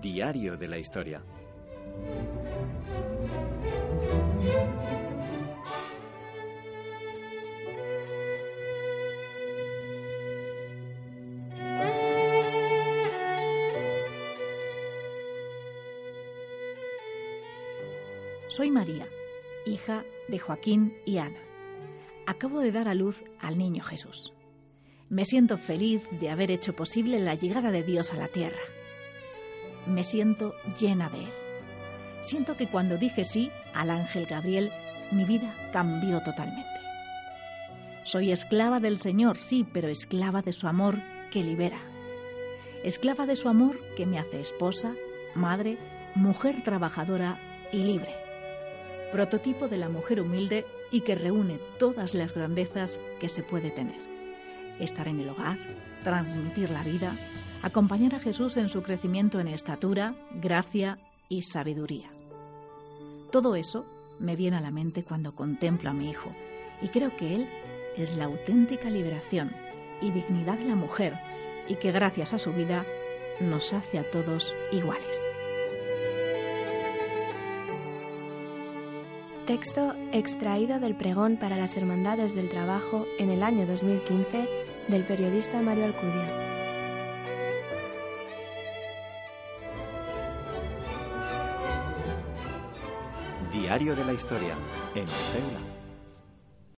Diario de la Historia. Soy María, hija de Joaquín y Ana. Acabo de dar a luz al niño Jesús. Me siento feliz de haber hecho posible la llegada de Dios a la tierra. Me siento llena de Él. Siento que cuando dije sí al ángel Gabriel, mi vida cambió totalmente. Soy esclava del Señor, sí, pero esclava de su amor que libera. Esclava de su amor que me hace esposa, madre, mujer trabajadora y libre. Prototipo de la mujer humilde y que reúne todas las grandezas que se puede tener. Estar en el hogar, transmitir la vida, acompañar a Jesús en su crecimiento en estatura, gracia y sabiduría. Todo eso me viene a la mente cuando contemplo a mi hijo y creo que él es la auténtica liberación y dignidad de la mujer y que gracias a su vida nos hace a todos iguales. Texto extraído del pregón para las Hermandades del Trabajo en el año 2015 del periodista Mario Alcudia. Diario de la Historia en Teula.